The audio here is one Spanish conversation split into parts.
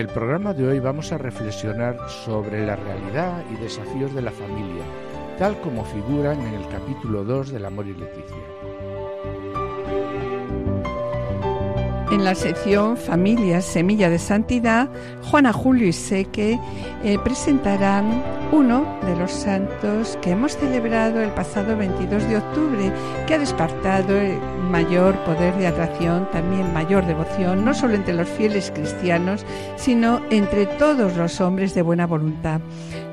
El programa de hoy vamos a reflexionar sobre la realidad y desafíos de la familia, tal como figuran en el capítulo 2 del Amor y Leticia. En la sección Familia Semilla de Santidad, Juana Julio y Seque eh, presentarán uno de los santos que hemos celebrado el pasado 22 de octubre, que ha despertado mayor poder de atracción, también mayor devoción, no solo entre los fieles cristianos, sino entre todos los hombres de buena voluntad.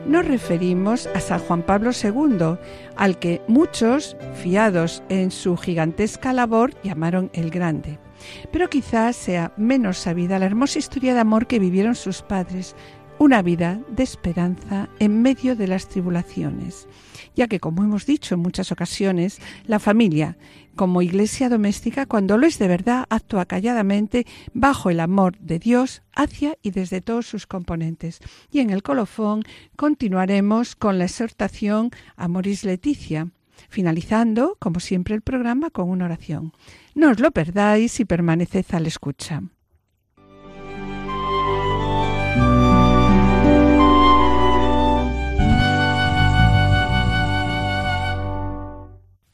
Nos referimos a San Juan Pablo II, al que muchos, fiados en su gigantesca labor, llamaron el Grande. Pero quizás sea menos sabida la hermosa historia de amor que vivieron sus padres, una vida de esperanza en medio de las tribulaciones, ya que, como hemos dicho en muchas ocasiones, la familia, como iglesia doméstica, cuando lo es de verdad, actúa calladamente bajo el amor de Dios hacia y desde todos sus componentes. Y en el colofón continuaremos con la exhortación Amoris Leticia, finalizando, como siempre, el programa con una oración. No os lo perdáis y permaneced a la escucha.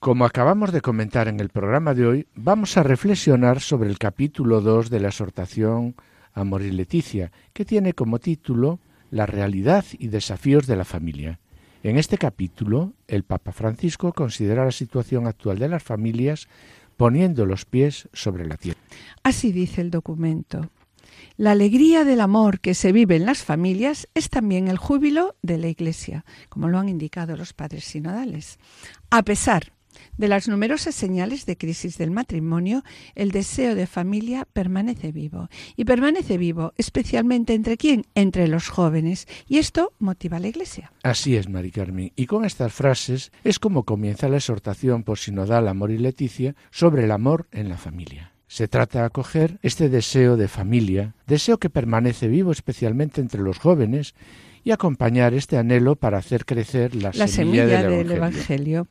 Como acabamos de comentar en el programa de hoy, vamos a reflexionar sobre el capítulo 2 de la exhortación Amor y Leticia, que tiene como título La realidad y desafíos de la familia. En este capítulo, el Papa Francisco considera la situación actual de las familias poniendo los pies sobre la tierra. Así dice el documento. La alegría del amor que se vive en las familias es también el júbilo de la Iglesia, como lo han indicado los padres sinodales. A pesar de las numerosas señales de crisis del matrimonio, el deseo de familia permanece vivo. Y permanece vivo especialmente entre quién? Entre los jóvenes. Y esto motiva a la Iglesia. Así es, Mari Carmen. Y con estas frases es como comienza la exhortación por sinodal Amor y Leticia sobre el amor en la familia. Se trata de acoger este deseo de familia, deseo que permanece vivo especialmente entre los jóvenes, y acompañar este anhelo para hacer crecer la, semilla, del, evangelio.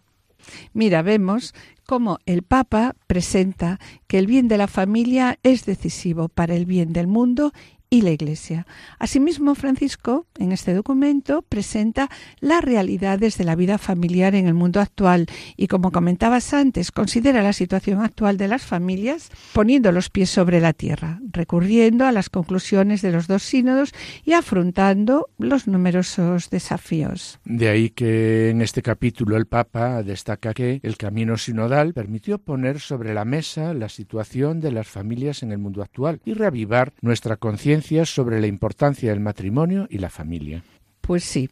Mira, vemos cómo el Papa presenta que el bien de la familia es decisivo para el bien del mundo y la Iglesia. Asimismo, Francisco, en este documento, presenta las realidades de la vida familiar en el mundo actual y, como comentabas antes, considera la situación actual de las familias poniendo los pies sobre la tierra, recurriendo a las conclusiones de los dos sínodos y afrontando los numerosos desafíos. De ahí que en este capítulo el Papa destaca que el camino sinodal permitió poner sobre la mesa la situación de las familias en el mundo actual y reavivar nuestra conciencia sobre la importancia del matrimonio y la familia. Pues sí,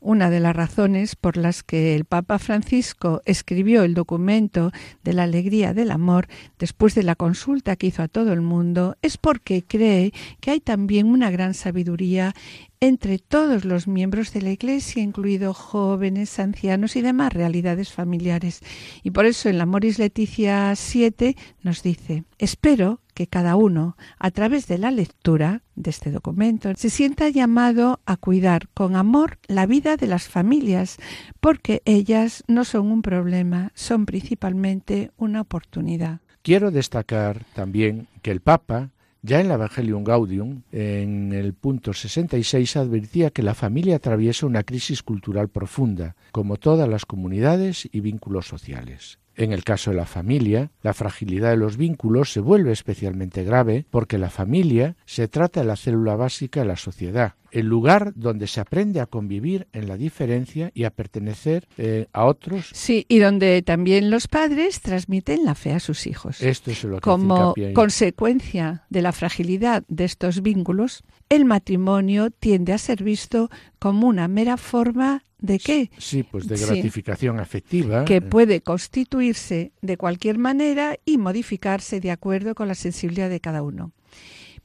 una de las razones por las que el Papa Francisco escribió el documento de la alegría del amor después de la consulta que hizo a todo el mundo es porque cree que hay también una gran sabiduría entre todos los miembros de la Iglesia, incluidos jóvenes, ancianos y demás realidades familiares. Y por eso en la Moris Leticia 7 nos dice, espero que cada uno, a través de la lectura de este documento, se sienta llamado a cuidar con amor la vida de las familias, porque ellas no son un problema, son principalmente una oportunidad. Quiero destacar también que el Papa ya en el Evangelium Gaudium, en el punto 66, advertía que la familia atraviesa una crisis cultural profunda, como todas las comunidades y vínculos sociales. En el caso de la familia, la fragilidad de los vínculos se vuelve especialmente grave porque la familia se trata de la célula básica de la sociedad, el lugar donde se aprende a convivir en la diferencia y a pertenecer eh, a otros. Sí, y donde también los padres transmiten la fe a sus hijos. Esto es lo que Como consecuencia de la fragilidad de estos vínculos, el matrimonio tiende a ser visto como una mera forma ¿De qué? Sí, pues de gratificación afectiva. Que puede constituirse de cualquier manera y modificarse de acuerdo con la sensibilidad de cada uno.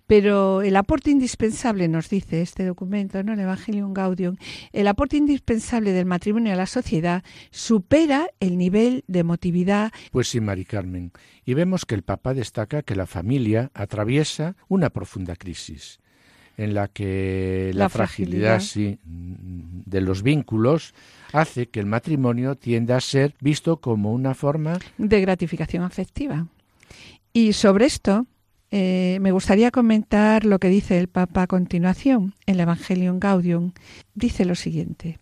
Pero el aporte indispensable, nos dice este documento, ¿no? el Evangelium Gaudium, el aporte indispensable del matrimonio a la sociedad supera el nivel de emotividad. Pues sí, Mari Carmen. Y vemos que el Papa destaca que la familia atraviesa una profunda crisis en la que la, fragilidad, de los vínculos hace que el matrimonio tienda a ser visto como una forma de gratificación afectiva. Y sobre esto eh, me gustaría comentar lo que dice el Papa a continuación en el Evangelium Gaudium. Dice lo siguiente.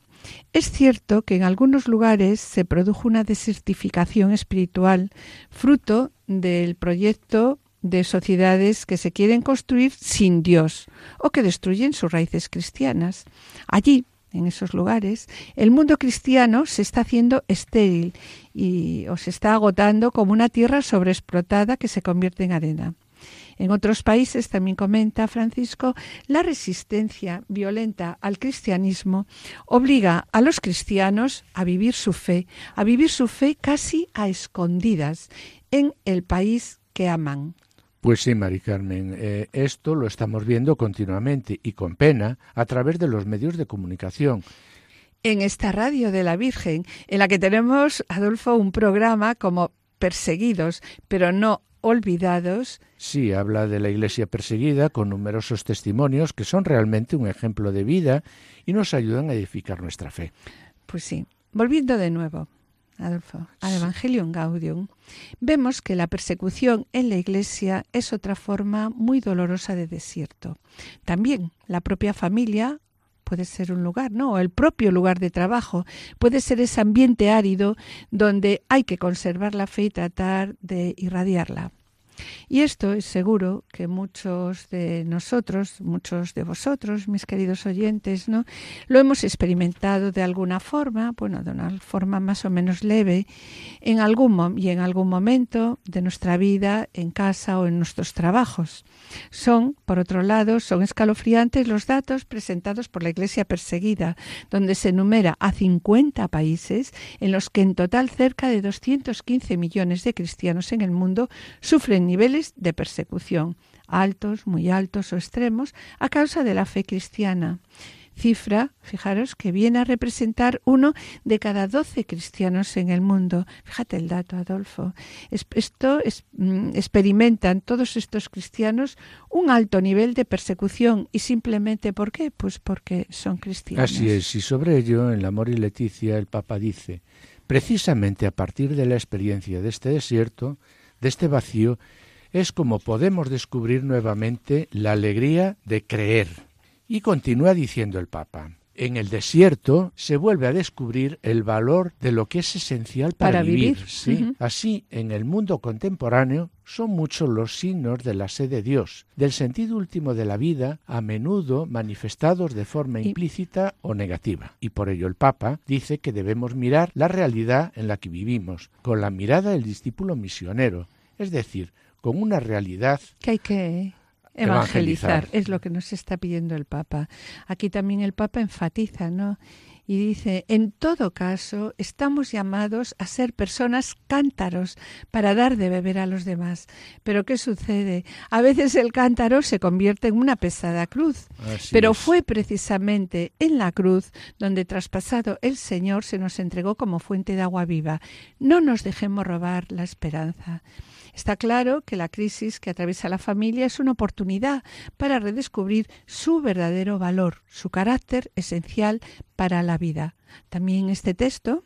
Es cierto que en algunos lugares se produjo una desertificación espiritual fruto del proyecto de sociedades que se quieren construir sin Dios o que destruyen sus raíces cristianas. Allí, en esos lugares, el mundo cristiano se está haciendo estéril y o se está agotando como una tierra sobreexplotada que se convierte en arena. En otros países, también comenta Francisco, la resistencia violenta al cristianismo obliga a los cristianos a vivir su fe, a vivir su fe casi a escondidas en el país que aman. Pues sí, Mari Carmen, eh, esto lo estamos viendo continuamente y con pena a través de los medios de comunicación. En esta radio de la Virgen, en la que tenemos, Adolfo, un programa como Perseguidos, pero no olvidados. Sí, habla de la Iglesia perseguida con numerosos testimonios que son realmente un ejemplo de vida y nos ayudan a edificar nuestra fe. Pues sí, volviendo de nuevo Adolfo, al Evangelium Gaudium, vemos que la persecución en la Iglesia es otra forma muy dolorosa de desierto. También la propia familia puede ser un lugar, ¿no? O el propio lugar de trabajo puede ser ese ambiente árido donde hay que conservar la fe y tratar de irradiarla. Y esto es seguro que muchos de nosotros, muchos de vosotros, mis queridos oyentes, ¿no? Lo hemos experimentado de alguna forma, bueno, de una forma más o menos leve, en algún y en algún momento de nuestra vida, en casa o en nuestros trabajos. Son, por otro lado, son escalofriantes los datos presentados por la Iglesia perseguida, donde se enumera a 50 países en los que en total cerca de 215 millones de cristianos en el mundo sufren niveles de persecución, altos, muy altos o extremos, a causa de la fe cristiana. Cifra, fijaros, que viene a representar uno de cada doce cristianos en el mundo. Fíjate el dato, Adolfo. Esto es, mm, experimentan todos estos cristianos un alto nivel de persecución. ¿Y simplemente por qué? Pues porque son cristianos. Así es, y sobre ello, en La Amor y Leticia, el Papa dice, precisamente a partir de la experiencia de este desierto, de este vacío, es como podemos descubrir nuevamente la alegría de creer. Y continúa diciendo el Papa. En el desierto se vuelve a descubrir el valor de lo que es esencial para, vivir. Así, en el mundo contemporáneo son muchos los signos de la sed de Dios, del sentido último de la vida, a menudo manifestados de forma implícita o negativa. Y por ello el Papa dice que debemos mirar la realidad en la que vivimos, con la mirada del discípulo misionero, es decir, con una realidad que hay que evangelizar. Es lo que nos está pidiendo el Papa. Aquí también el Papa enfatiza, ¿no? Y dice, en todo caso, estamos llamados a ser personas cántaros para dar de beber a los demás. Pero ¿qué sucede? A veces el cántaro se convierte en una pesada cruz. pero fue precisamente en la cruz donde traspasado el Señor se nos entregó como fuente de agua viva. No nos dejemos robar la esperanza. Está claro que la crisis que atraviesa la familia es una oportunidad para redescubrir su verdadero valor, su carácter esencial para la vida. También este texto,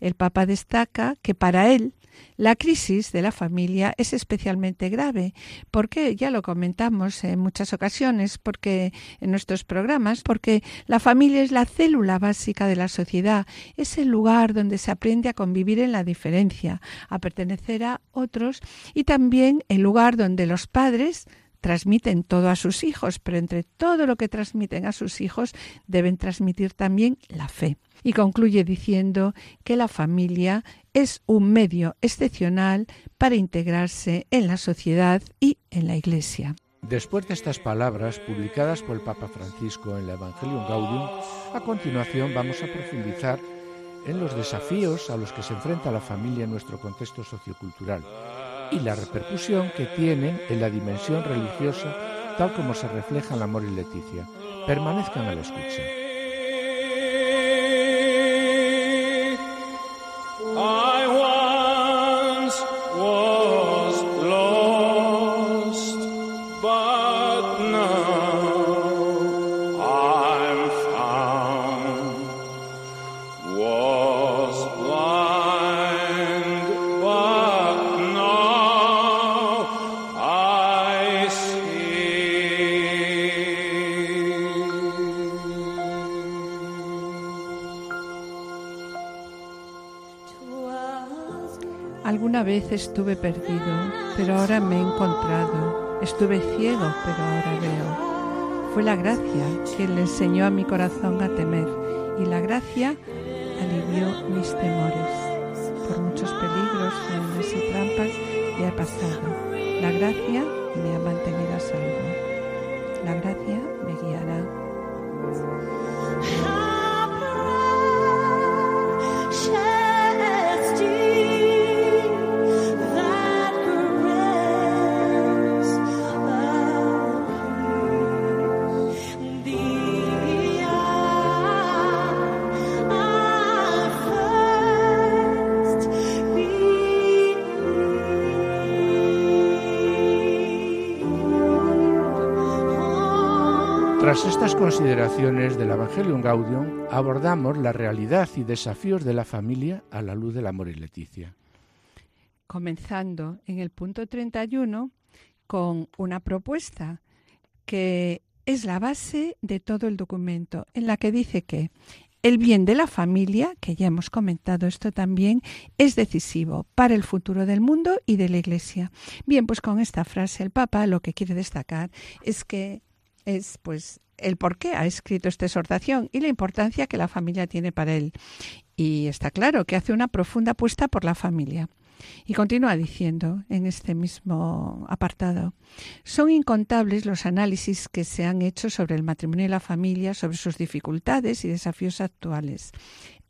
el Papa destaca que para él la crisis de la familia es especialmente grave, porque ya lo comentamos en muchas ocasiones, porque en nuestros programas, porque la familia es la célula básica de la sociedad, es el lugar donde se aprende a convivir en la diferencia, a pertenecer a otros y también el lugar donde los padres transmiten todo a sus hijos, pero entre todo lo que transmiten a sus hijos deben transmitir también la fe. Y concluye diciendo que la familia es un medio excepcional para integrarse en la sociedad y en la Iglesia. Después de estas palabras publicadas por el Papa Francisco en la Evangelium Gaudium, a continuación vamos a profundizar en los desafíos a los que se enfrenta la familia en nuestro contexto sociocultural y la repercusión que tienen en la dimensión religiosa tal como se refleja en Amor y Leticia. Permanezcan a la escucha. Estuve perdido, pero ahora me he encontrado. Estuve ciego, pero ahora veo. Fue la gracia que le enseñó a mi corazón a temer y la gracia alivió mis temores. Por muchos peligros, faenas y trampas ya he pasado. La gracia me ha mantenido a salvo. La gracia me guiará. Tras estas consideraciones del Evangelium Gaudium, abordamos la realidad y desafíos de la familia a la luz del amor y Leticia. Comenzando en el punto 31 con una propuesta que es la base de todo el documento, en la que dice que el bien de la familia, que ya hemos comentado esto también, es decisivo para el futuro del mundo y de la Iglesia. Bien, pues con esta frase el Papa lo que quiere destacar es que es pues el por qué ha escrito esta exhortación y la importancia que la familia tiene para él. Y está claro que hace una profunda apuesta por la familia. Y continúa diciendo en este mismo apartado, son incontables los análisis que se han hecho sobre el matrimonio y la familia, sobre sus dificultades y desafíos actuales.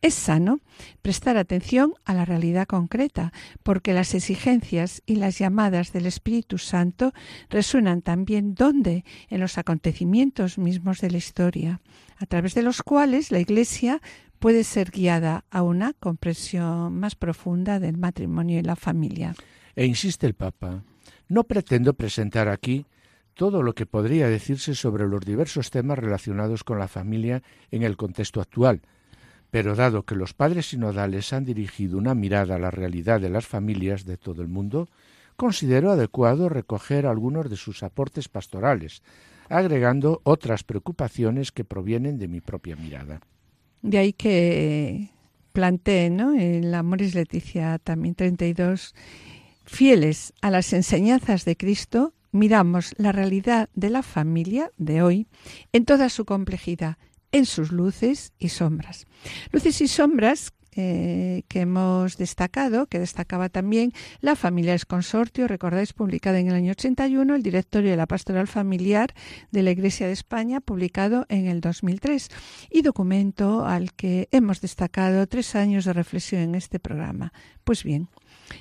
Es sano prestar atención a la realidad concreta, porque las exigencias y las llamadas del Espíritu Santo resuenan también donde en los acontecimientos mismos de la historia, a través de los cuales la Iglesia puede ser guiada a una comprensión más profunda del matrimonio y la familia. E insiste el Papa, no pretendo presentar aquí todo lo que podría decirse sobre los diversos temas relacionados con la familia en el contexto actual, pero dado que los padres sinodales han dirigido una mirada a la realidad de las familias de todo el mundo, considero adecuado recoger algunos de sus aportes pastorales, agregando otras preocupaciones que provienen de mi propia mirada. De ahí que planteé ¿no? en la Moris Leticia también 32, fieles a las enseñanzas de Cristo, miramos la realidad de la familia de hoy en toda su complejidad en sus luces y sombras. Luces y sombras eh, que hemos destacado, que destacaba también la Familia es Consortio, recordáis, publicada en el año 81, el Directorio de la Pastoral Familiar de la Iglesia de España, publicado en el 2003, y documento al que hemos destacado tres años de reflexión en este programa. Pues bien,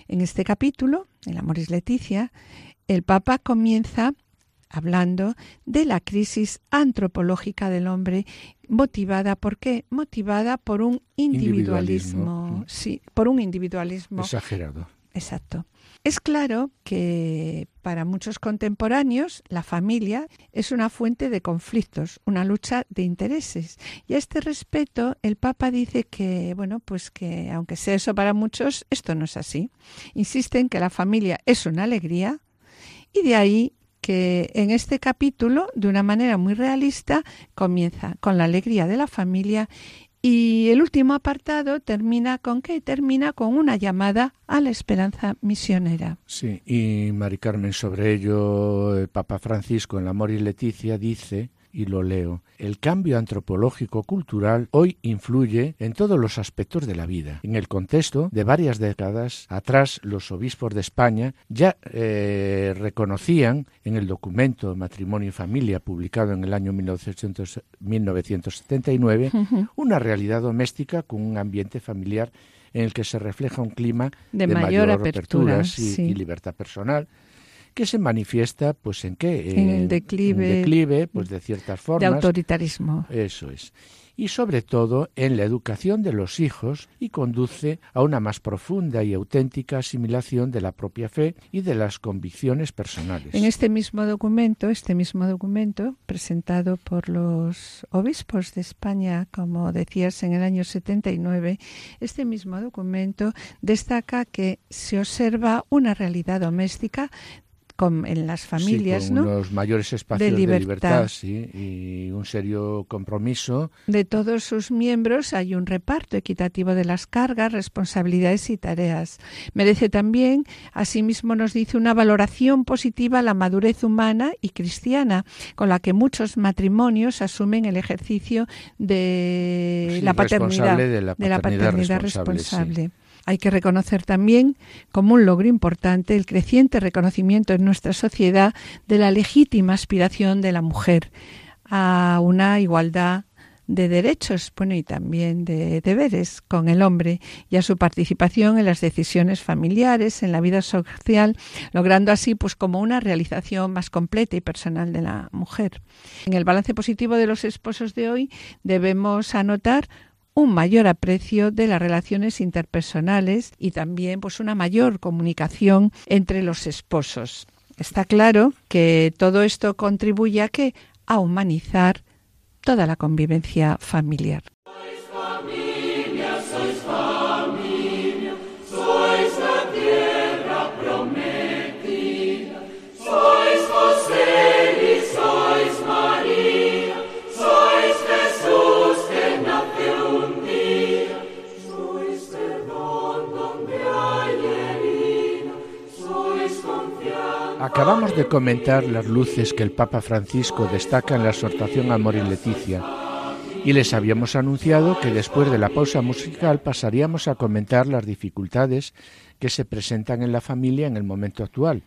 en este capítulo, el Amoris Leticia, el Papa comienza hablando de la crisis antropológica del hombre motivada por qué motivada por un individualismo, sí por un individualismo exagerado exacto es claro que para muchos contemporáneos la familia es una fuente de conflictos, una lucha de intereses. Y a este respecto el Papa dice que, bueno, pues que aunque sea eso para muchos, esto no es así. Insiste en que la familia es una alegría y de ahí que en este capítulo, de una manera muy realista, comienza con la alegría de la familia y el último apartado termina con qué? Termina con una llamada a la esperanza misionera. Sí, y Mari Carmen, sobre ello, el Papa Francisco en la Amor y Leticia dice y lo leo. El cambio antropológico cultural hoy influye en todos los aspectos de la vida. En el contexto de varias décadas atrás, los obispos de España ya eh, reconocían en el documento Matrimonio y Familia, publicado en el año 1979, una realidad doméstica con un ambiente familiar en el que se refleja un clima de, mayor, apertura, y libertad personal que se manifiesta pues en qué en, el declive, declive pues de ciertas formas. de autoritarismo. Eso es. Y sobre todo en la educación de los hijos y conduce a una más profunda y auténtica asimilación de la propia fe y de las convicciones personales. En este mismo documento, este mismo documento presentado por los obispos de España, como decías, en el año 79, este mismo documento destaca que se observa una realidad doméstica en las familias, sí, con Unos mayores espacios de libertad, sí, y un serio compromiso. De todos sus miembros hay un reparto equitativo de las cargas, responsabilidades y tareas. Merece también, asimismo, nos dice una valoración positiva a la madurez humana y cristiana, con la que muchos matrimonios asumen el ejercicio de, la, paternidad, de la paternidad, responsable. Hay que reconocer también como un logro importante el creciente reconocimiento en nuestra sociedad de la legítima aspiración de la mujer a una igualdad de derechos, bueno, y también de deberes con el hombre y a su participación en las decisiones familiares, en la vida social, logrando así pues como una realización más completa y personal de la mujer. En el balance positivo de los esposos de hoy debemos anotar un mayor aprecio de las relaciones interpersonales y también pues una mayor comunicación entre los esposos. Está claro que todo esto contribuye a que a humanizar toda la convivencia familiar. De comentar las luces que el Papa Francisco destaca en la exhortación Amor y Leticia. Y les habíamos anunciado que después de la pausa musical pasaríamos a comentar las dificultades que se presentan en la familia en el momento actual.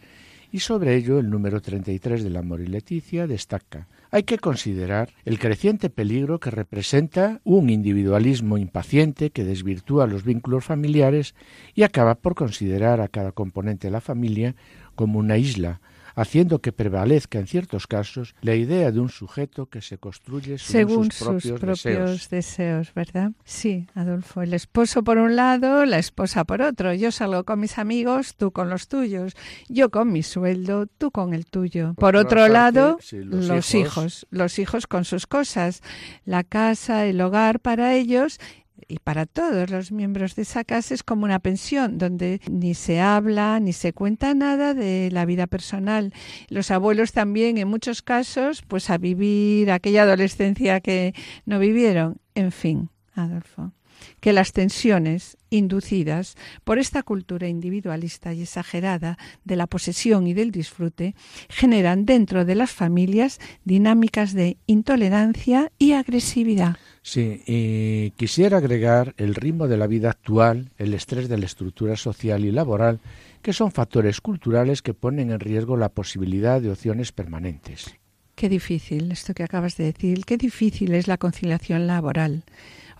Y sobre ello el número 33 del Amor y Leticia destaca. Hay que considerar el creciente peligro que representa un individualismo impaciente que desvirtúa los vínculos familiares y acaba por considerar a cada componente de la familia como una isla, haciendo que prevalezca en ciertos casos la idea de un sujeto que se construye según, sus, propios, deseos. ¿verdad? Sí, Adolfo, el esposo por un lado, la esposa por otro. Yo salgo con mis amigos, tú con los tuyos. Yo con mi sueldo, tú con el tuyo. Por, otro lado, los, hijos, los hijos con sus cosas, la casa, el hogar para ellos y para todos los miembros de esa casa es como una pensión donde ni se habla ni se cuenta nada de la vida personal. Los abuelos también en muchos casos pues a vivir aquella adolescencia que no vivieron. En fin, Adolfo que las tensiones inducidas por esta cultura individualista y exagerada de la posesión y del disfrute generan dentro de las familias dinámicas de intolerancia y agresividad. Sí, y quisiera agregar el ritmo de la vida actual, el estrés de la estructura social y laboral, que son factores culturales que ponen en riesgo la posibilidad de opciones permanentes. Qué difícil esto que acabas de decir, qué difícil es la conciliación laboral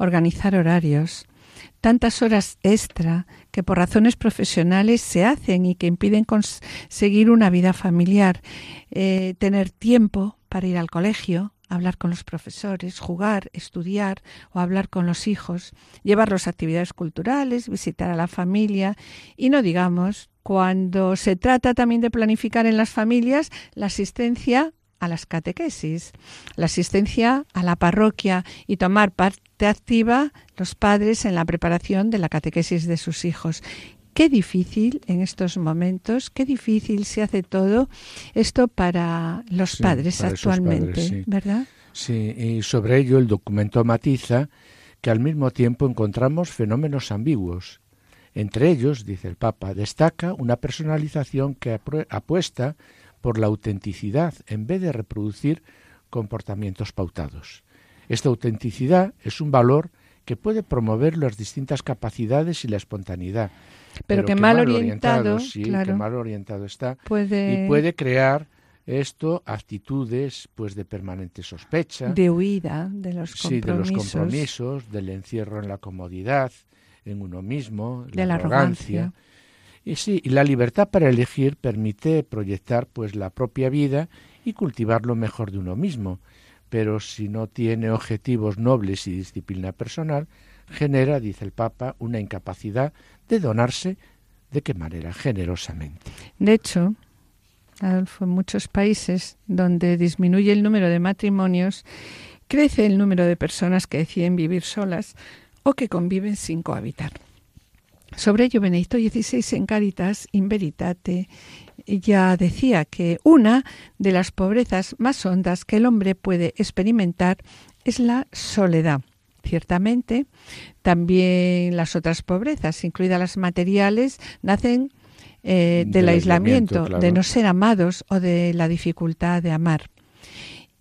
organizar horarios, tantas horas extra que por razones profesionales se hacen y que impiden conseguir una vida familiar, eh, tener tiempo para ir al colegio, hablar con los profesores, jugar, estudiar o hablar con los hijos, llevarlos a actividades culturales, visitar a la familia y no digamos cuando se trata también de planificar en las familias la asistencia a las catequesis, la asistencia a la parroquia y tomar parte activa los padres en la preparación de la catequesis de sus hijos. Qué difícil en estos momentos, qué difícil se hace todo esto para los padres actualmente, ¿verdad? Sí, y sobre ello el documento matiza que al mismo tiempo encontramos fenómenos ambiguos. Entre ellos, dice el Papa, destaca una personalización que apuesta por la autenticidad en vez de reproducir comportamientos pautados. Esta autenticidad es un valor que puede promover las distintas capacidades y la espontaneidad. Pero, que, mal, orientado, sí, que mal orientado está. Y puede crear esto actitudes pues de permanente sospecha, de huida de los compromisos, sí, de los compromisos, del encierro en la comodidad, en uno mismo, de la, arrogancia. Y sí, y la libertad para elegir permite proyectar pues la propia vida y cultivar lo mejor de uno mismo, pero si no tiene objetivos nobles y disciplina personal, genera, dice el Papa, una incapacidad de donarse de qué manera generosamente. De hecho, en muchos países donde disminuye el número de matrimonios, crece el número de personas que deciden vivir solas o que conviven sin cohabitar. Sobre ello, Benedicto XVI en Caritas in Veritate ya decía que una de las pobrezas más hondas que el hombre puede experimentar es la soledad. Ciertamente, también las otras pobrezas, incluidas las materiales, nacen eh, del, aislamiento, de no ser amados o de la dificultad de amar.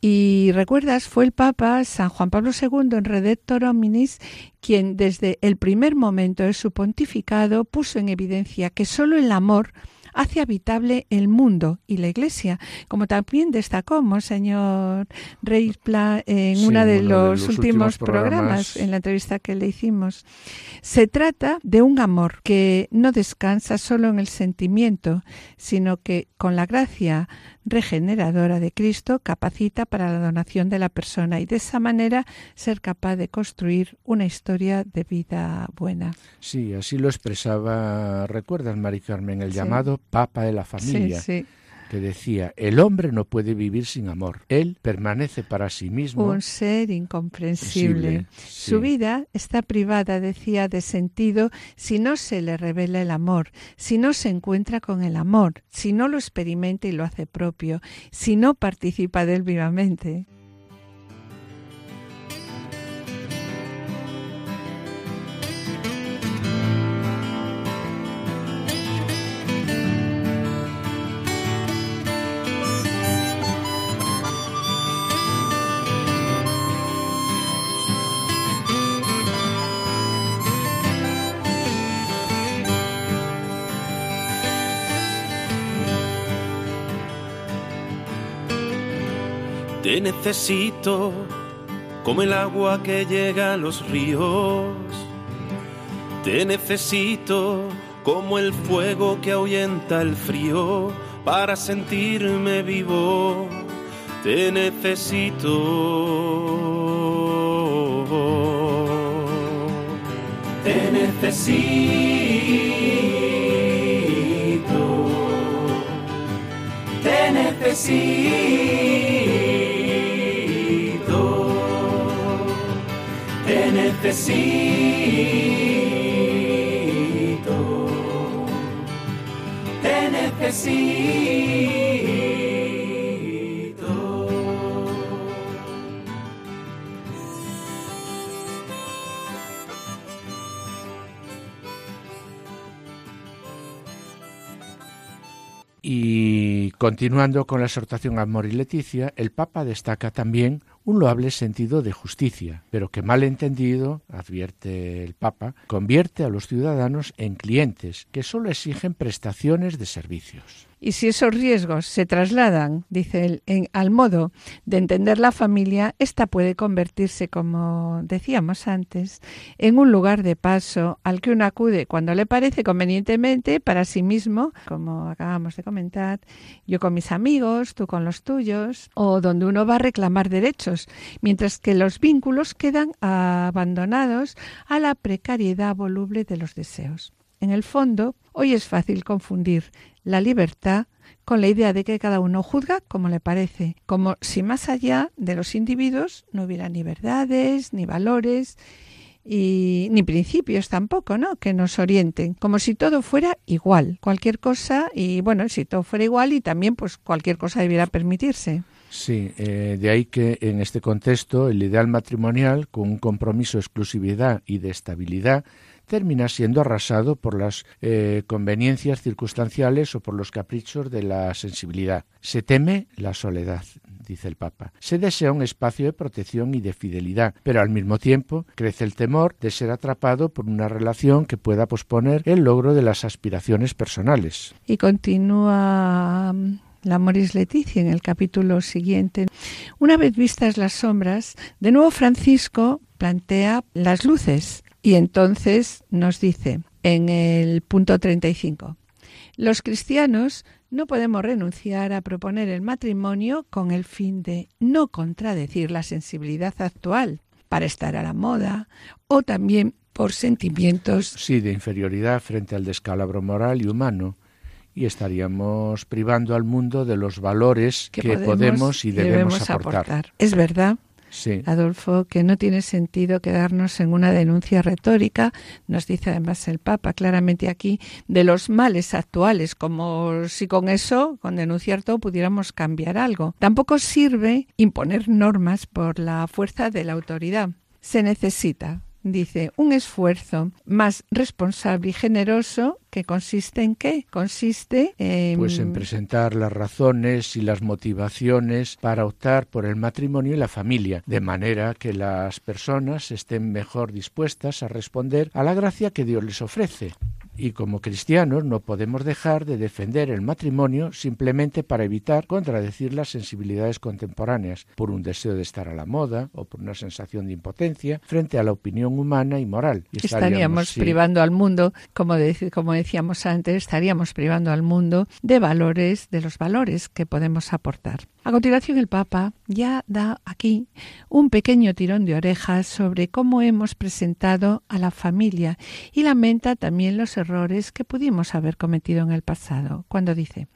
Y recuerdas, fue el Papa San Juan Pablo II en Redemptor Hominis quien desde el primer momento de su pontificado puso en evidencia que sólo el amor hace habitable el mundo y la Iglesia, como también destacó Monseñor Reispla en uno de, los, últimos, programas, en la entrevista que le hicimos. Se trata de un amor que no descansa solo en el sentimiento, sino que con la gracia regeneradora de Cristo capacita para la donación de la persona y de esa manera ser capaz de construir una historia de vida buena. Sí, así lo expresaba, recuerdas, Mari Carmen, el llamado Papa de la Familia. Sí, sí que decía, el hombre no puede vivir sin amor. Él permanece para sí mismo. Un ser incomprensible. Su vida está privada, decía, de sentido si no se le revela el amor, si no se encuentra con el amor, si no lo experimenta y lo hace propio, si no participa de él vivamente. Te necesito como el agua que llega a los ríos. Te necesito como el fuego que ahuyenta el frío para sentirme vivo. Te necesito. Te necesito. Te necesito. Necesito, te necesito. Y continuando con la exhortación a Amor y Leticia, el Papa destaca también un loable sentido de justicia, pero que mal entendido, advierte el Papa, convierte a los ciudadanos en clientes que sólo exigen prestaciones de servicios. Y si esos riesgos se trasladan, dice él, en, al modo de entender la familia, esta puede convertirse, como decíamos antes, en un lugar de paso al que uno acude cuando le parece convenientemente para sí mismo, como acabamos de comentar, yo con mis amigos, tú con los tuyos, o donde uno va a reclamar derechos, mientras que los vínculos quedan abandonados a la precariedad voluble de los deseos. En el fondo, hoy es fácil confundir la libertad con la idea de que cada uno juzga como le parece, como si más allá de los individuos no hubiera ni verdades, ni valores, y ni principios tampoco, ¿no? Que nos orienten, como si todo fuera igual, cualquier cosa y bueno, si todo fuera igual y también pues cualquier cosa debiera permitirse. Sí, eh, de ahí que en este contexto el ideal matrimonial con un compromiso exclusividad y de estabilidad termina siendo arrasado por las eh, conveniencias circunstanciales o por los caprichos de la sensibilidad. Se teme la soledad, dice el Papa. Se desea un espacio de protección y de fidelidad, pero al mismo tiempo crece el temor de ser atrapado por una relación que pueda posponer el logro de las aspiraciones personales. Y continúa mm, la Moris Leticia en el capítulo siguiente. Una vez vistas las sombras, de nuevo Francisco plantea las luces y entonces nos dice en el punto 35. Los cristianos no podemos renunciar a proponer el matrimonio con el fin de no contradecir la sensibilidad actual para estar a la moda o también por sentimientos. Sí, de inferioridad frente al descalabro moral y humano. Y estaríamos privando al mundo de los valores que, podemos, y debemos, aportar. Es verdad, Adolfo, que no tiene sentido quedarnos en una denuncia retórica, nos dice además el Papa claramente aquí, de los males actuales, como si con eso, con denunciar todo, pudiéramos cambiar algo. Tampoco sirve imponer normas por la fuerza de la autoridad. Se necesita dice, un esfuerzo más responsable y generoso que consiste en qué? Consiste en... Pues en presentar las razones y las motivaciones para optar por el matrimonio y la familia, de manera que las personas estén mejor dispuestas a responder a la gracia que Dios les ofrece y como cristianos no podemos dejar de defender el matrimonio simplemente para evitar contradecir las sensibilidades contemporáneas por un deseo de estar a la moda o por una sensación de impotencia frente a la opinión humana y moral. estaríamos, privando al mundo, como, como decíamos antes, estaríamos privando al mundo de valores, de los valores que podemos aportar. A continuación, el Papa ya da aquí un pequeño tirón de orejas sobre cómo hemos presentado a la familia y lamenta también los errores que pudimos haber cometido en el pasado, cuando dice,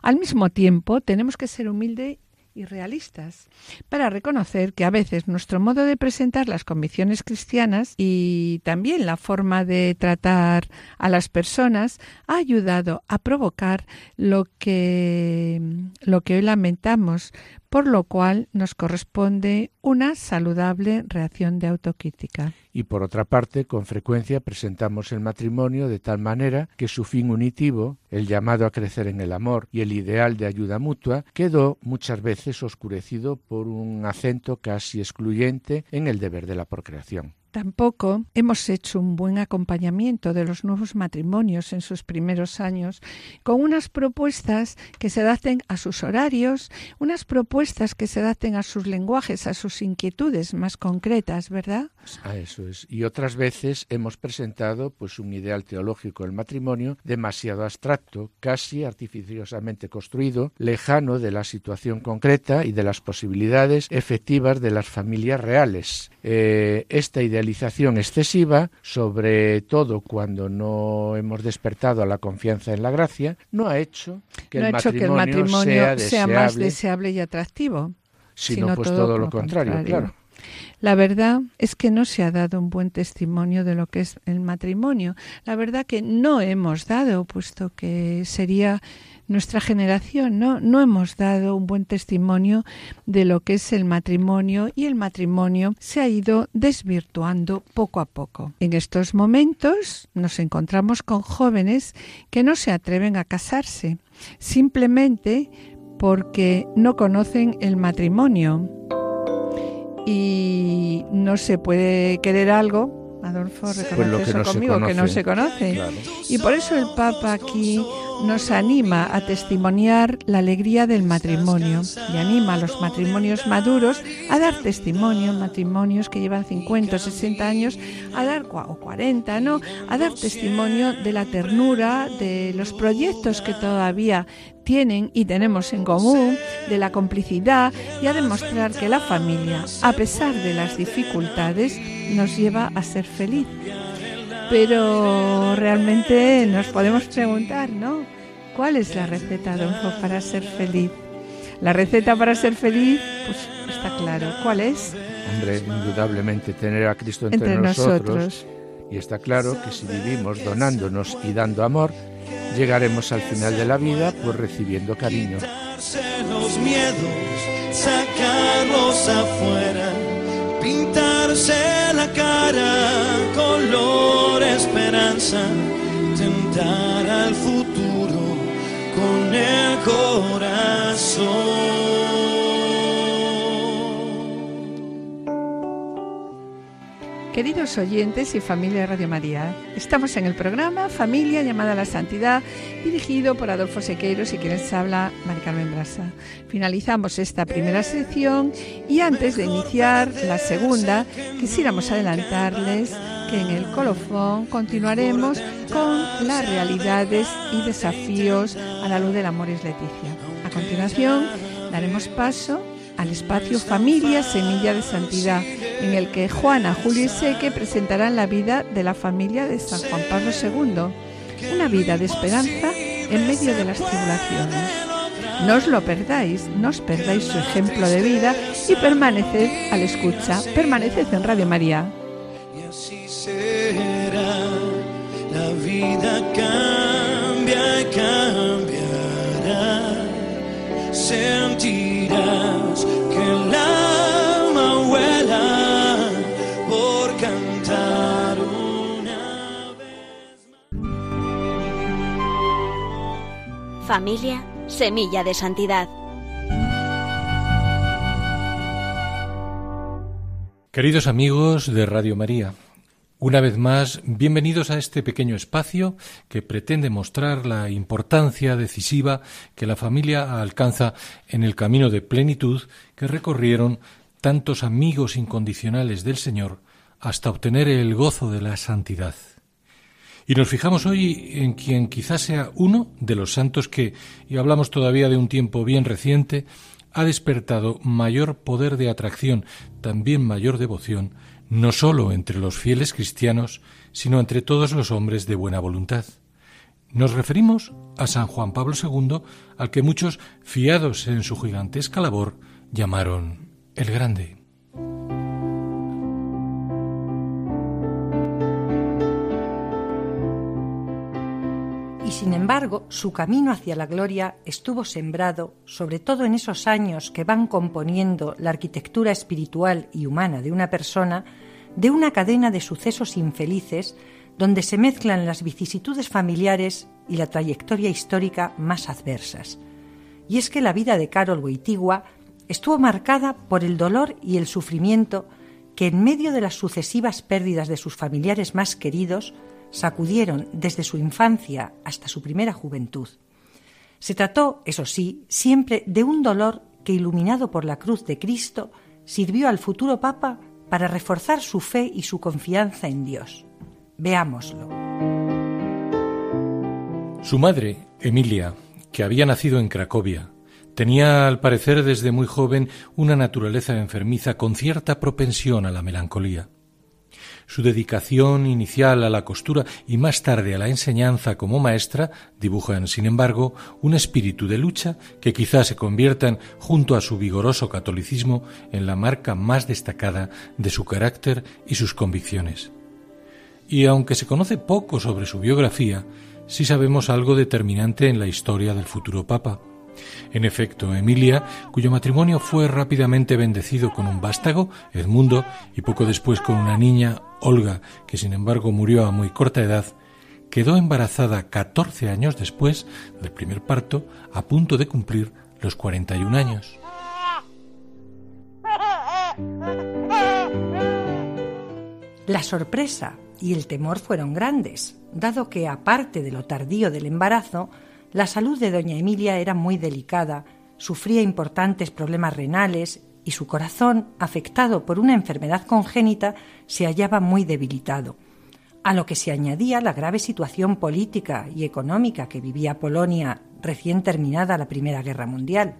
al mismo tiempo tenemos que ser humildes y realistas, para reconocer que a veces nuestro modo de presentar las convicciones cristianas y también la forma de tratar a las personas ha ayudado a provocar lo que, lo que hoy lamentamos, por lo cual nos corresponde una saludable reacción de autocrítica. Y por otra parte, con frecuencia presentamos el matrimonio de tal manera que su fin unitivo, el llamado a crecer en el amor y el ideal de ayuda mutua, quedó muchas veces oscurecido por un acento casi excluyente en el deber de la procreación. Tampoco hemos hecho un buen acompañamiento de los nuevos matrimonios en sus primeros años, con unas propuestas que se adapten a sus horarios, unas propuestas que se adapten a sus lenguajes, a sus inquietudes más concretas, ¿verdad? A eso es. Y otras veces hemos presentado pues un ideal teológico del matrimonio demasiado abstracto, casi artificiosamente construido, lejano de la situación concreta y de las posibilidades efectivas de las familias reales. Eh, esta idea excesiva, sobre todo cuando no hemos despertado a la confianza en la gracia, no ha hecho que, el, matrimonio sea, más deseable y atractivo. Sino, pues todo, lo contrario, claro. La verdad es que no se ha dado un buen testimonio de lo que es el matrimonio. La verdad que no hemos dado, puesto que sería nuestra generación, ¿no? No hemos dado un buen testimonio de lo que es el matrimonio y el matrimonio se ha ido desvirtuando poco a poco. En estos momentos nos encontramos con jóvenes que no se atreven a casarse, simplemente porque no conocen el matrimonio. Y no se puede querer algo Adolfo, reconoce pues eso conmigo, que no se conoce. Y por eso el Papa aquí nos anima a testimoniar la alegría del matrimonio y anima a los matrimonios maduros a dar testimonio, matrimonios que llevan 50 o 60 años, a dar, o 40, ¿no? A dar testimonio de la ternura, de los proyectos que todavía tienen y tenemos en común, de la complicidad y a demostrar que la familia, a pesar de las dificultades, nos lleva a ser feliz pero realmente nos podemos preguntar, ¿no? ¿Cuál es la receta, Adolfo, para ser feliz? La receta para ser feliz, pues está claro. ¿Cuál es? Hombre, indudablemente tener a Cristo entre, nosotros. Y está claro que si vivimos donándonos y dando amor, llegaremos al final de la vida pues recibiendo cariño. los miedos, sacarlos afuera, pintarse la cara, color esperanza, tentar al futuro. con el corazón. Queridos oyentes y familia de Radio María, estamos en el programa Familia llamada a la Santidad, dirigido por Adolfo Sequeiros y quienes habla Mari Carmen Brasa. Finalizamos esta primera sección y antes de iniciar la segunda, quisiéramos adelantarles que en el colofón continuaremos con las realidades y desafíos a la luz del amor es Leticia. A continuación, daremos paso al espacio Familia Semilla de Santidad, en el que Juana, Julio y Seque presentarán la vida de la familia de San Juan Pablo II, una vida de esperanza en medio de las tribulaciones. No os lo perdáis, no os perdáis su ejemplo de vida y permaneced a la escucha, permaneced en Radio María. Y así será, la vida cambia cambiará. Sentirás que el alma vuela por cantar una vez. Familia, semilla de santidad. Queridos amigos de Radio María, una vez más, bienvenidos a este pequeño espacio que pretende mostrar la importancia decisiva que la familia alcanza en el camino de plenitud que recorrieron tantos amigos incondicionales del Señor hasta obtener el gozo de la santidad. Y nos fijamos hoy en quien quizás sea uno de los santos que, y hablamos todavía de un tiempo bien reciente, ha despertado mayor poder de atracción, también mayor devoción, no sólo entre los fieles cristianos, sino entre todos los hombres de buena voluntad. Nos referimos a San Juan Pablo II, al que muchos, fiados en su gigantesca labor, llamaron el Grande. Sin embargo, su camino hacia la gloria estuvo sembrado, sobre todo en esos años que van componiendo la arquitectura espiritual y humana de una persona, de una cadena de sucesos infelices donde se mezclan las vicisitudes familiares y la trayectoria histórica más adversas. Y es que la vida de Carol Wojtyła estuvo marcada por el dolor y el sufrimiento que en medio de las sucesivas pérdidas de sus familiares más queridos sacudieron desde su infancia hasta su primera juventud. Se trató, eso sí, siempre de un dolor que, iluminado por la cruz de Cristo, sirvió al futuro Papa para reforzar su fe y su confianza en Dios. Veámoslo. Su madre, Emilia, que había nacido en Cracovia, tenía al parecer desde muy joven una naturaleza enfermiza con cierta propensión a la melancolía. Su dedicación inicial a la costura y más tarde a la enseñanza como maestra dibujan, sin embargo, un espíritu de lucha que quizás se conviertan, junto a su vigoroso catolicismo, en la marca más destacada de su carácter y sus convicciones. Y aunque se conoce poco sobre su biografía, sí sabemos algo determinante en la historia del futuro Papa. En efecto, Emilia, cuyo matrimonio fue rápidamente bendecido con un vástago, Edmundo, y poco después con una niña, Olga, que sin embargo murió a muy corta edad, quedó embarazada 14 años después del primer parto, a punto de cumplir los 41 años. La sorpresa y el temor fueron grandes, dado que, aparte de lo tardío del embarazo, la salud de doña Emilia era muy delicada, sufría importantes problemas renales y su corazón, afectado por una enfermedad congénita, se hallaba muy debilitado, a lo que se añadía la grave situación política y económica que vivía Polonia recién terminada la Primera Guerra Mundial.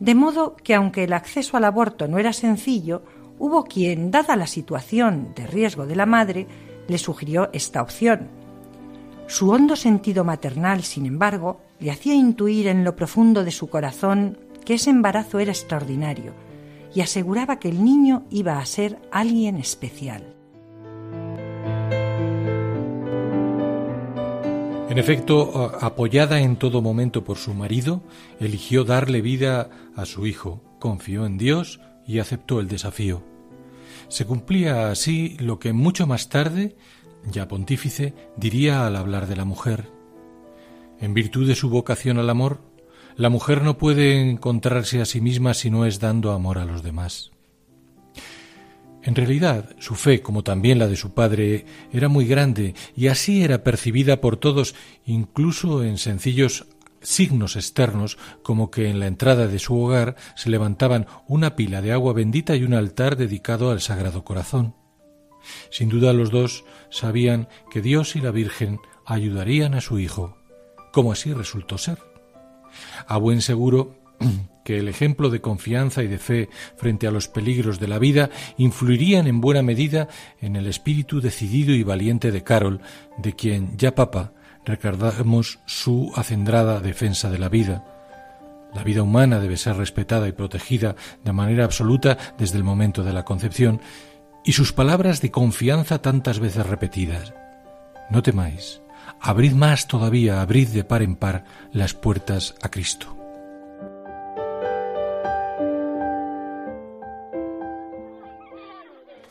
De modo que aunque el acceso al aborto no era sencillo, hubo quien, dada la situación de riesgo de la madre, le sugirió esta opción. Su hondo sentido maternal, sin embargo, le hacía intuir en lo profundo de su corazón que ese embarazo era extraordinario y aseguraba que el niño iba a ser alguien especial. En efecto, apoyada en todo momento por su marido, eligió darle vida a su hijo, confió en Dios y aceptó el desafío. Se cumplía así lo que mucho más tarde ya pontífice, diría al hablar de la mujer. En virtud de su vocación al amor, la mujer no puede encontrarse a sí misma si no es dando amor a los demás. En realidad, su fe, como también la de su padre, era muy grande y así era percibida por todos, incluso en sencillos signos externos, como que en la entrada de su hogar se levantaban una pila de agua bendita y un altar dedicado al Sagrado Corazón. Sin duda los dos sabían que Dios y la Virgen ayudarían a su hijo, como así resultó ser. A buen seguro que el ejemplo de confianza y de fe frente a los peligros de la vida influirían en buena medida en el espíritu decidido y valiente de Carol, de quien ya papa recordamos su acendrada defensa de la vida. La vida humana debe ser respetada y protegida de manera absoluta desde el momento de la concepción, y sus palabras de confianza tantas veces repetidas. No temáis, abrid más todavía, abrid de par en par las puertas a Cristo.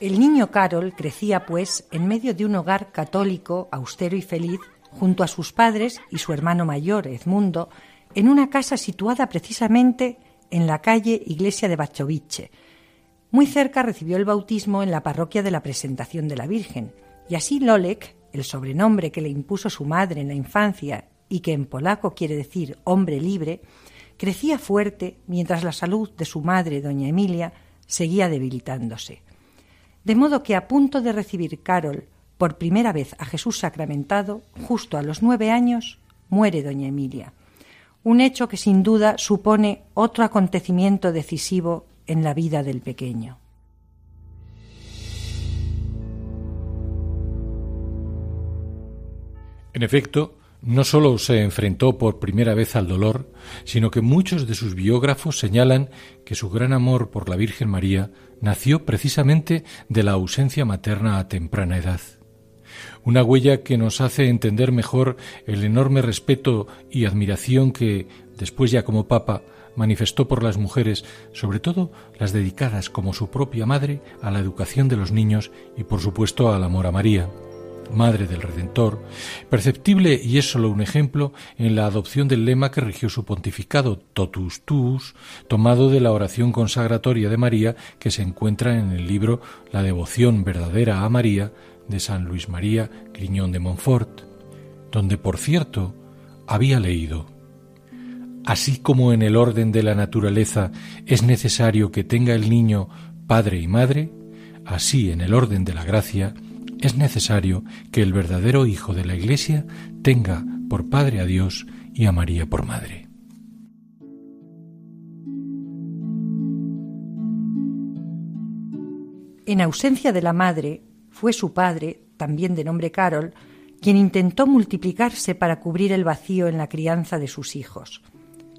El niño Carol crecía, pues, en medio de un hogar católico, austero y feliz, junto a sus padres y su hermano mayor, Edmundo, en una casa situada precisamente en la calle Iglesia de Bachoviche. Muy cerca recibió el bautismo en la parroquia de la Presentación de la Virgen, y así Lolek, el sobrenombre que le impuso su madre en la infancia y que en polaco quiere decir hombre libre, crecía fuerte mientras la salud de su madre, doña Emilia, seguía debilitándose. De modo que a punto de recibir Carol por primera vez a Jesús sacramentado, justo a los nueve años, muere doña Emilia. Un hecho que sin duda supone otro acontecimiento decisivo en la vida del pequeño. En efecto, no sólo se enfrentó por primera vez al dolor, sino que muchos de sus biógrafos señalan que su gran amor por la Virgen María nació precisamente de la ausencia materna a temprana edad. Una huella que nos hace entender mejor el enorme respeto y admiración que, después ya como Papa, manifestó por las mujeres, sobre todo las dedicadas como su propia madre a la educación de los niños y por supuesto al amor a María. Madre del Redentor, perceptible, y es solo un ejemplo, en la adopción del lema que rigió su pontificado, totus tuus, tomado de la oración consagratoria de María que se encuentra en el libro La devoción verdadera a María de San Luis María Griñón de Montfort, donde, por cierto, había leído Así como en el orden de la naturaleza es necesario que tenga el niño padre y madre, así en el orden de la gracia es necesario que el verdadero Hijo de la Iglesia tenga por Padre a Dios y a María por Madre. En ausencia de la madre, fue su padre, también de nombre Carol, quien intentó multiplicarse para cubrir el vacío en la crianza de sus hijos,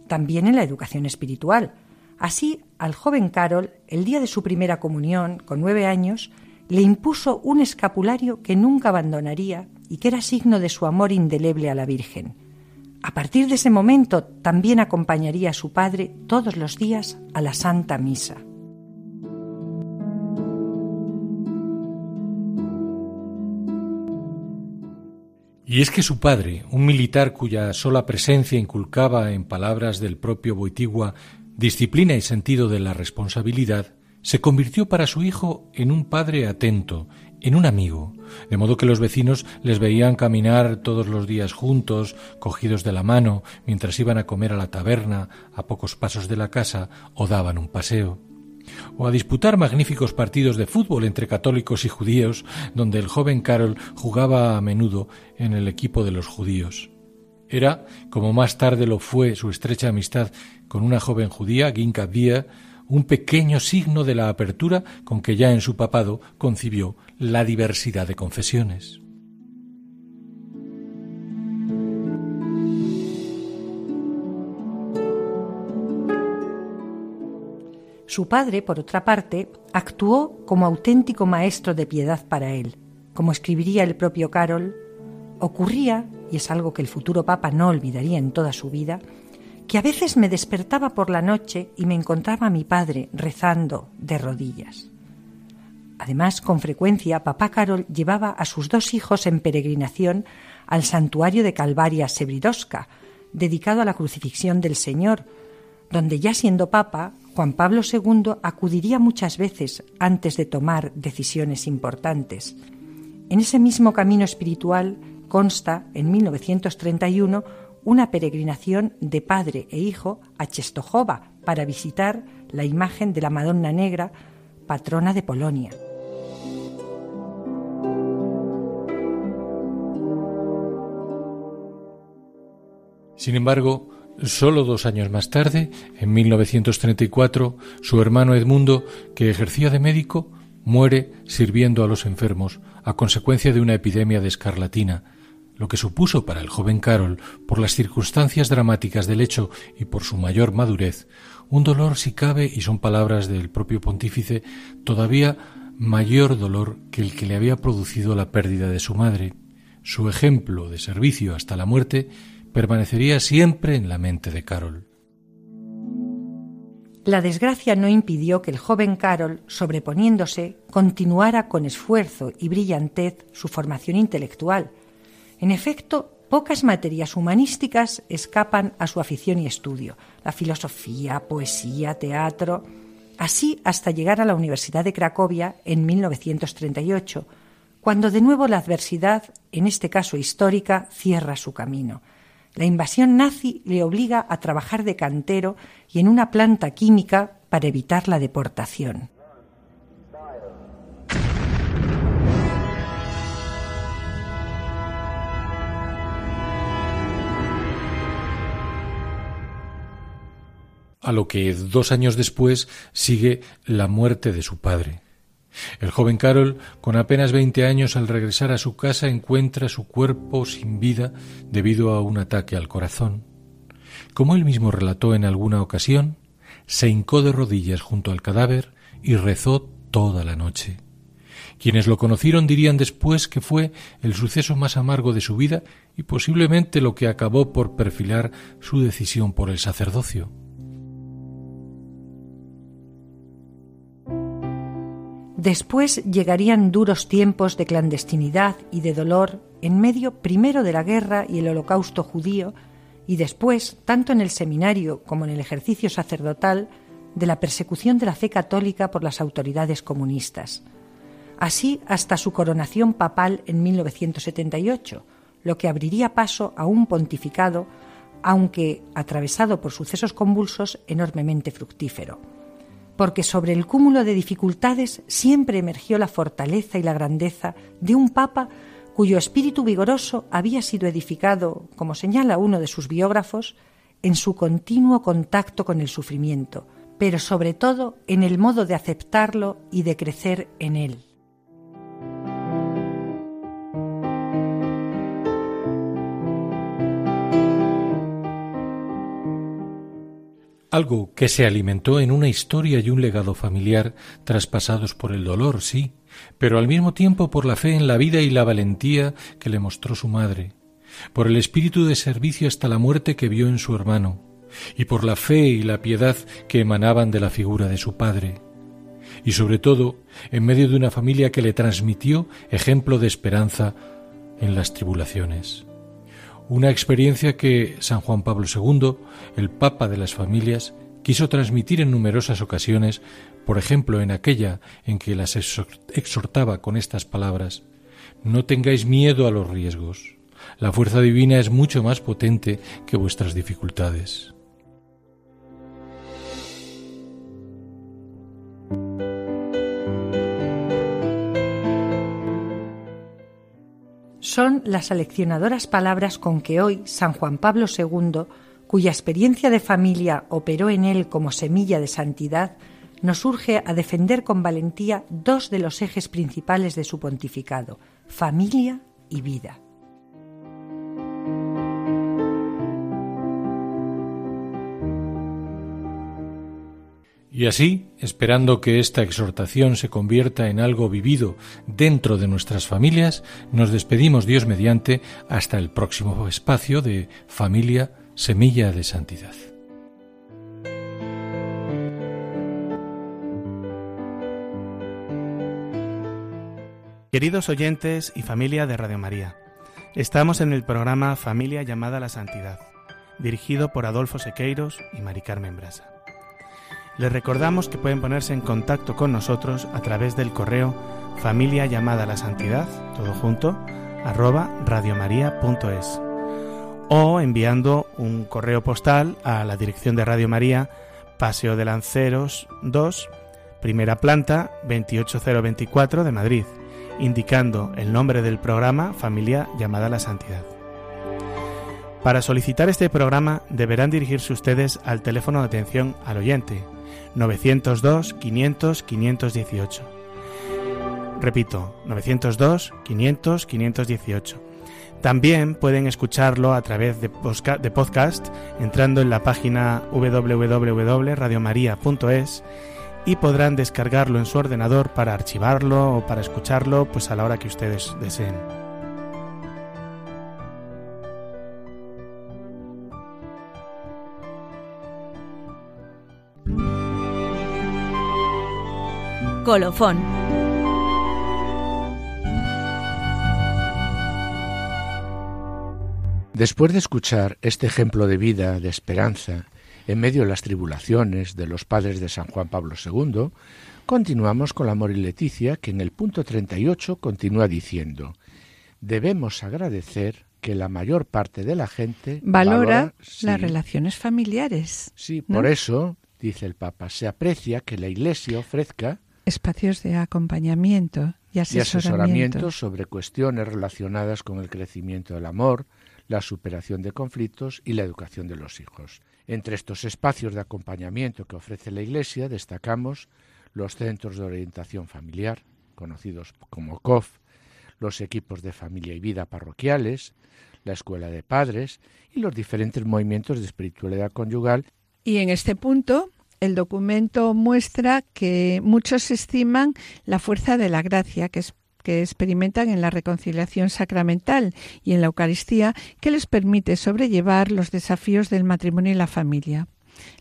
también en la educación espiritual. Así, al joven Carol, el día de su primera comunión, con nueve años, le impuso un escapulario que nunca abandonaría y que era signo de su amor indeleble a la Virgen. A partir de ese momento también acompañaría a su padre todos los días a la Santa Misa. Y es que su padre, un militar cuya sola presencia inculcaba en palabras del propio Boitigua disciplina y sentido de la responsabilidad, se convirtió para su hijo en un padre atento, en un amigo, de modo que los vecinos les veían caminar todos los días juntos, cogidos de la mano, mientras iban a comer a la taberna, a pocos pasos de la casa, o daban un paseo o a disputar magníficos partidos de fútbol entre católicos y judíos, donde el joven Carol jugaba a menudo en el equipo de los judíos. Era, como más tarde lo fue su estrecha amistad con una joven judía, Ginka Bia, un pequeño signo de la apertura con que ya en su papado concibió la diversidad de confesiones. Su padre, por otra parte, actuó como auténtico maestro de piedad para él. Como escribiría el propio Carol, ocurría, y es algo que el futuro Papa no olvidaría en toda su vida, que a veces me despertaba por la noche y me encontraba a mi padre rezando de rodillas. Además, con frecuencia, papá Carol llevaba a sus dos hijos en peregrinación al santuario de Calvaria Sebridosca, dedicado a la crucifixión del Señor, donde ya siendo papa, Juan Pablo II acudiría muchas veces antes de tomar decisiones importantes. En ese mismo camino espiritual consta, en 1931, una peregrinación de padre e hijo a Czestochowa para visitar la imagen de la Madonna Negra, patrona de Polonia. Sin embargo, solo dos años más tarde, en 1934, su hermano Edmundo, que ejercía de médico, muere sirviendo a los enfermos a consecuencia de una epidemia de escarlatina, lo que supuso para el joven Carol, por las circunstancias dramáticas del hecho y por su mayor madurez, un dolor si cabe, y son palabras del propio pontífice, todavía mayor dolor que el que le había producido la pérdida de su madre. Su ejemplo de servicio hasta la muerte permanecería siempre en la mente de Carol. La desgracia no impidió que el joven Carol, sobreponiéndose, continuara con esfuerzo y brillantez su formación intelectual. En efecto, pocas materias humanísticas escapan a su afición y estudio, la filosofía, poesía, teatro, así hasta llegar a la Universidad de Cracovia en 1938, cuando de nuevo la adversidad, en este caso histórica, cierra su camino. La invasión nazi le obliga a trabajar de cantero y en una planta química para evitar la deportación. A lo que dos años después sigue la muerte de su padre. El joven Carol, con apenas veinte años, al regresar a su casa encuentra su cuerpo sin vida debido a un ataque al corazón. Como él mismo relató en alguna ocasión, se hincó de rodillas junto al cadáver y rezó toda la noche. Quienes lo conocieron dirían después que fue el suceso más amargo de su vida y posiblemente lo que acabó por perfilar su decisión por el sacerdocio. Después llegarían duros tiempos de clandestinidad y de dolor en medio primero de la guerra y el holocausto judío y después, tanto en el seminario como en el ejercicio sacerdotal, de la persecución de la fe católica por las autoridades comunistas. Así hasta su coronación papal en 1978, lo que abriría paso a un pontificado, aunque atravesado por sucesos convulsos, enormemente fructífero porque sobre el cúmulo de dificultades siempre emergió la fortaleza y la grandeza de un papa cuyo espíritu vigoroso había sido edificado, como señala uno de sus biógrafos, en su continuo contacto con el sufrimiento, pero sobre todo en el modo de aceptarlo y de crecer en él. Algo que se alimentó en una historia y un legado familiar traspasados por el dolor, sí, pero al mismo tiempo por la fe en la vida y la valentía que le mostró su madre, por el espíritu de servicio hasta la muerte que vio en su hermano, y por la fe y la piedad que emanaban de la figura de su padre, y sobre todo en medio de una familia que le transmitió ejemplo de esperanza en las tribulaciones una experiencia que San Juan Pablo II, el Papa de las Familias, quiso transmitir en numerosas ocasiones, por ejemplo en aquella en que las exhortaba con estas palabras No tengáis miedo a los riesgos. La fuerza divina es mucho más potente que vuestras dificultades. Son las aleccionadoras palabras con que hoy San Juan Pablo II, cuya experiencia de familia operó en él como semilla de santidad, nos urge a defender con valentía dos de los ejes principales de su pontificado, familia y vida. Y así, esperando que esta exhortación se convierta en algo vivido dentro de nuestras familias, nos despedimos Dios mediante hasta el próximo espacio de Familia Semilla de Santidad. Queridos oyentes y familia de Radio María, estamos en el programa Familia llamada a la Santidad dirigido por Adolfo Sequeiros y Mari Carmen Brasa. Les recordamos que pueden ponerse en contacto con nosotros a través del correo familia llamada a la santidad, todo junto, arroba radiomaria.es o enviando un correo postal a la dirección de Radio María, Paseo de Lanceros 2, primera planta 28024 de Madrid, indicando el nombre del programa Familia llamada a la Santidad. Para solicitar este programa deberán dirigirse ustedes al teléfono de atención al oyente 902 500 518. Repito, 902 500 518. También pueden escucharlo a través de, podcast entrando en la página www.radiomaria.es y podrán descargarlo en su ordenador para archivarlo o para escucharlo pues a la hora que ustedes deseen. Colofón. Después de escuchar este ejemplo de vida, de esperanza, en medio de las tribulaciones de los padres de San Juan Pablo II, continuamos con la Amor y Leticia, que en el punto 38 continúa diciendo, debemos agradecer que la mayor parte de la gente valora, las relaciones familiares. Sí, por eso, dice el Papa, se aprecia que la Iglesia ofrezca espacios de acompañamiento y asesoramiento. sobre cuestiones relacionadas con el crecimiento del amor, la superación de conflictos y la educación de los hijos. Entre estos espacios de acompañamiento que ofrece la Iglesia destacamos los centros de orientación familiar, conocidos como COF, los equipos de familia y vida parroquiales, la escuela de padres y los diferentes movimientos de espiritualidad conyugal. Y en este punto el documento muestra que muchos estiman la fuerza de la gracia que, experimentan en la reconciliación sacramental y en la Eucaristía que les permite sobrellevar los desafíos del matrimonio y la familia.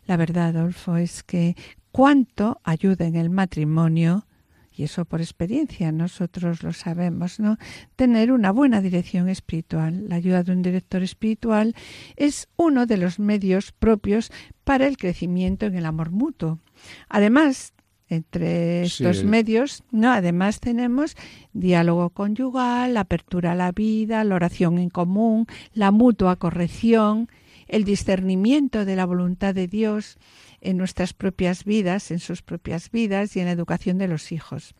La verdad, Adolfo, es que cuánto ayuda en el matrimonio y eso por experiencia nosotros lo sabemos, ¿no? Tener una buena dirección espiritual. La ayuda de un director espiritual es uno de los medios propios para el crecimiento en el amor mutuo. Además, entre estos medios, ¿no? Además tenemos diálogo conyugal, apertura a la vida, la oración en común, la mutua corrección, el discernimiento de la voluntad de Dios, en nuestras propias vidas, en sus propias vidas y en la educación de los hijos.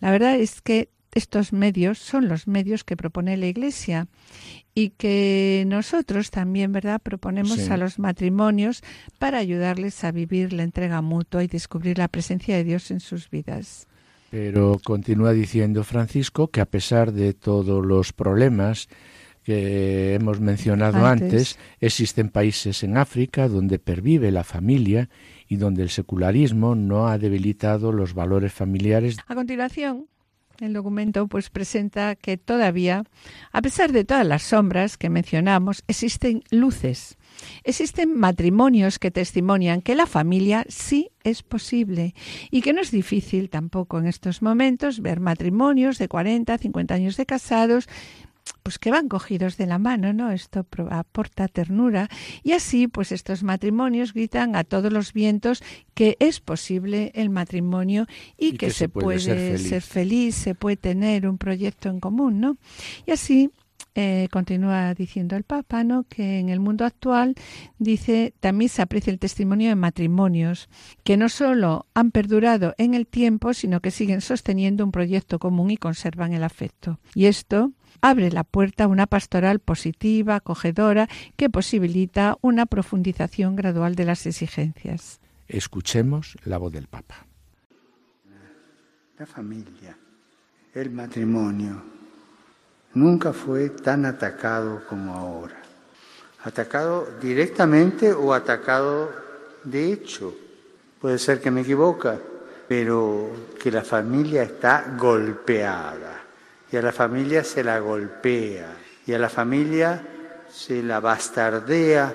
La verdad es que estos medios son los medios que propone la Iglesia y que nosotros también, ¿verdad?, proponemos a los matrimonios para ayudarles a vivir la entrega mutua y descubrir la presencia de Dios en sus vidas. Pero continúa diciendo Francisco que a pesar de todos los problemas que hemos mencionado antes. existen países en África donde pervive la familia y donde el secularismo no ha debilitado los valores familiares. A continuación, el documento pues presenta que todavía, a pesar de todas las sombras que mencionamos, existen luces. Existen matrimonios que testimonian que la familia sí es posible y que no es difícil tampoco en estos momentos ver matrimonios de 40, 50 años de casados pues que van cogidos de la mano, ¿no? Esto aporta ternura y así pues estos matrimonios gritan a todos los vientos que es posible el matrimonio y, que, se, puede, ser feliz. se puede tener un proyecto en común, ¿no? Y así eh, continúa diciendo el Papa, ¿no? que en el mundo actual, dice, también se aprecia el testimonio de matrimonios que no solo han perdurado en el tiempo, sino que siguen sosteniendo un proyecto común y conservan el afecto. Y esto abre la puerta a una pastoral positiva, acogedora, que posibilita una profundización gradual de las exigencias. Escuchemos la voz del Papa. La familia, el matrimonio, nunca fue tan atacado como ahora. Atacado directamente o atacado de hecho. Puede ser que me equivoca, pero que la familia está golpeada y a la familia se la golpea y a la familia se la bastardea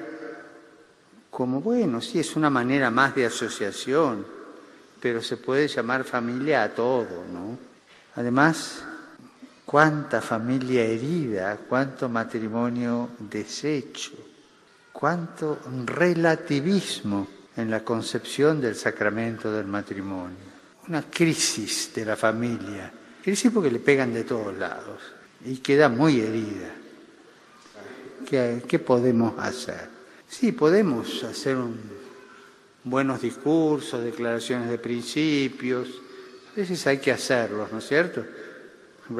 como, bueno, sí, es una manera más de asociación, pero se puede llamar familia a todo, ¿no? Además, cuánta familia herida, cuánto matrimonio deshecho, cuánto relativismo en la concepción del sacramento del matrimonio. Una crisis de la familia. Crisis porque le pegan de todos lados y queda muy herida. ¿Qué, qué podemos hacer? Sí, podemos hacer un, buenos discursos, declaraciones de principios. A veces hay que hacerlos, ¿no es cierto?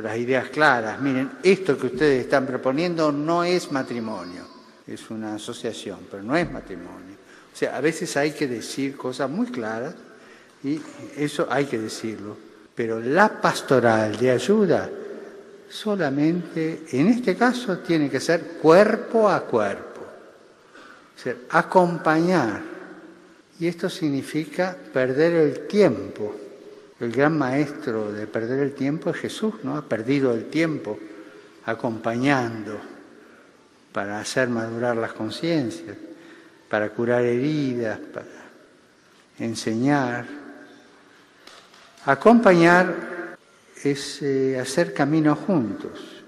Las ideas claras. Miren, esto que ustedes están proponiendo no es matrimonio, es una asociación, pero no es matrimonio. O sea, a veces hay que decir cosas muy claras y eso hay que decirlo. Pero la pastoral de ayuda solamente, en este caso, tiene que ser cuerpo a cuerpo. Es decir, acompañar. Y esto significa perder el tiempo. El gran maestro de perder el tiempo es Jesús, ¿no? Ha perdido el tiempo acompañando para hacer madurar las conciencias, para curar heridas, para enseñar. Acompañar es eh, hacer camino juntos.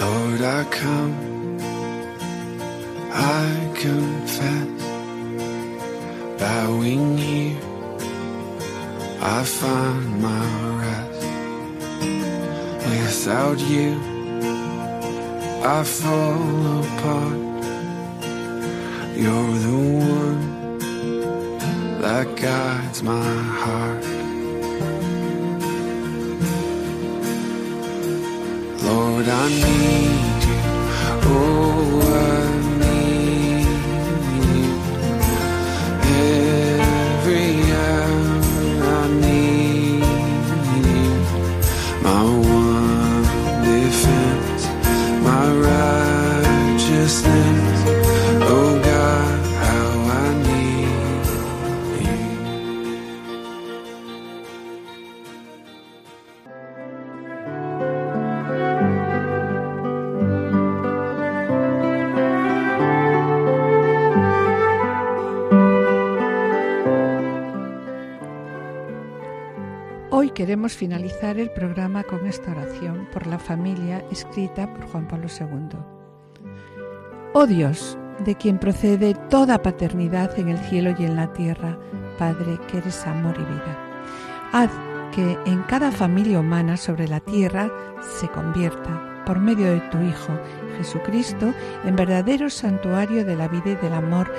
Lord, I come, I confess, bowing here, I find my rest. Without you, I fall apart. You're the one that guides my heart. Lord, I need you. Oh, I queremos finalizar el programa con esta oración por la familia escrita por Juan Pablo II. Oh Dios, de quien procede toda paternidad en el cielo y en la tierra, Padre que eres amor y vida. Haz que en cada familia humana sobre la tierra se convierta, por medio de tu Hijo, Jesucristo, en verdadero santuario de la vida y del amor.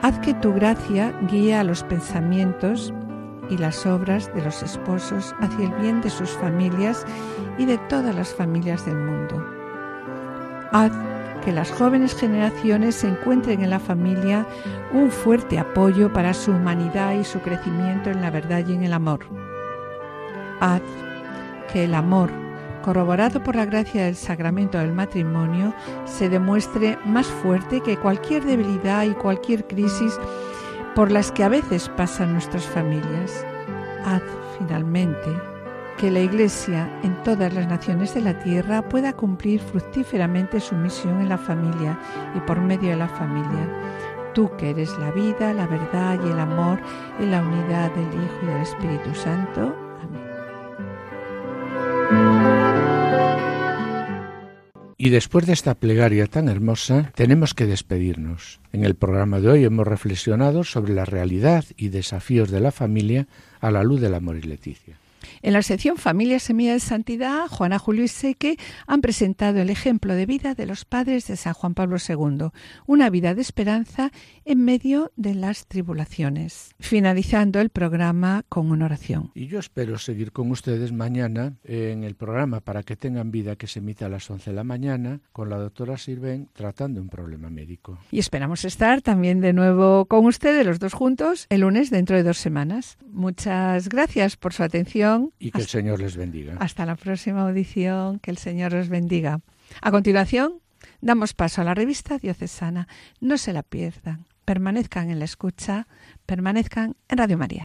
Haz que tu gracia guíe a los pensamientos y las obras de los esposos hacia el bien de sus familias y de todas las familias del mundo. Haz que las jóvenes generaciones encuentren en la familia un fuerte apoyo para su humanidad y su crecimiento en la verdad y en el amor. Haz que el amor, corroborado por la gracia del sacramento del matrimonio, se demuestre más fuerte que cualquier debilidad y cualquier crisis por las que a veces pasan nuestras familias. Haz finalmente que la Iglesia en todas las naciones de la tierra pueda cumplir fructíferamente su misión en la familia y por medio de la familia. Tú que eres la vida, la verdad y el amor en la unidad del Hijo y del Espíritu Santo. Y después de esta plegaria tan hermosa, tenemos que despedirnos. En el programa de hoy hemos reflexionado sobre la realidad y desafíos de la familia a la luz del amor y Leticia. En la sección Familia Semilla de Santidad, Juana Julio y Seque han presentado el ejemplo de vida de los padres de San Juan Pablo II, una vida de esperanza en medio de las tribulaciones, finalizando el programa con una oración. Y yo espero seguir con ustedes mañana en el programa Para que tengan vida que se emite a las 11 de la mañana con la doctora Sirven tratando un problema médico. Y esperamos estar también de nuevo con ustedes los dos juntos el lunes dentro de dos semanas. Muchas gracias por su atención. Y que el Señor les bendiga. Hasta la próxima audición. Que el Señor los bendiga. A continuación, damos paso a la revista diocesana. No se la pierdan. Permanezcan en la escucha. Permanezcan en Radio María.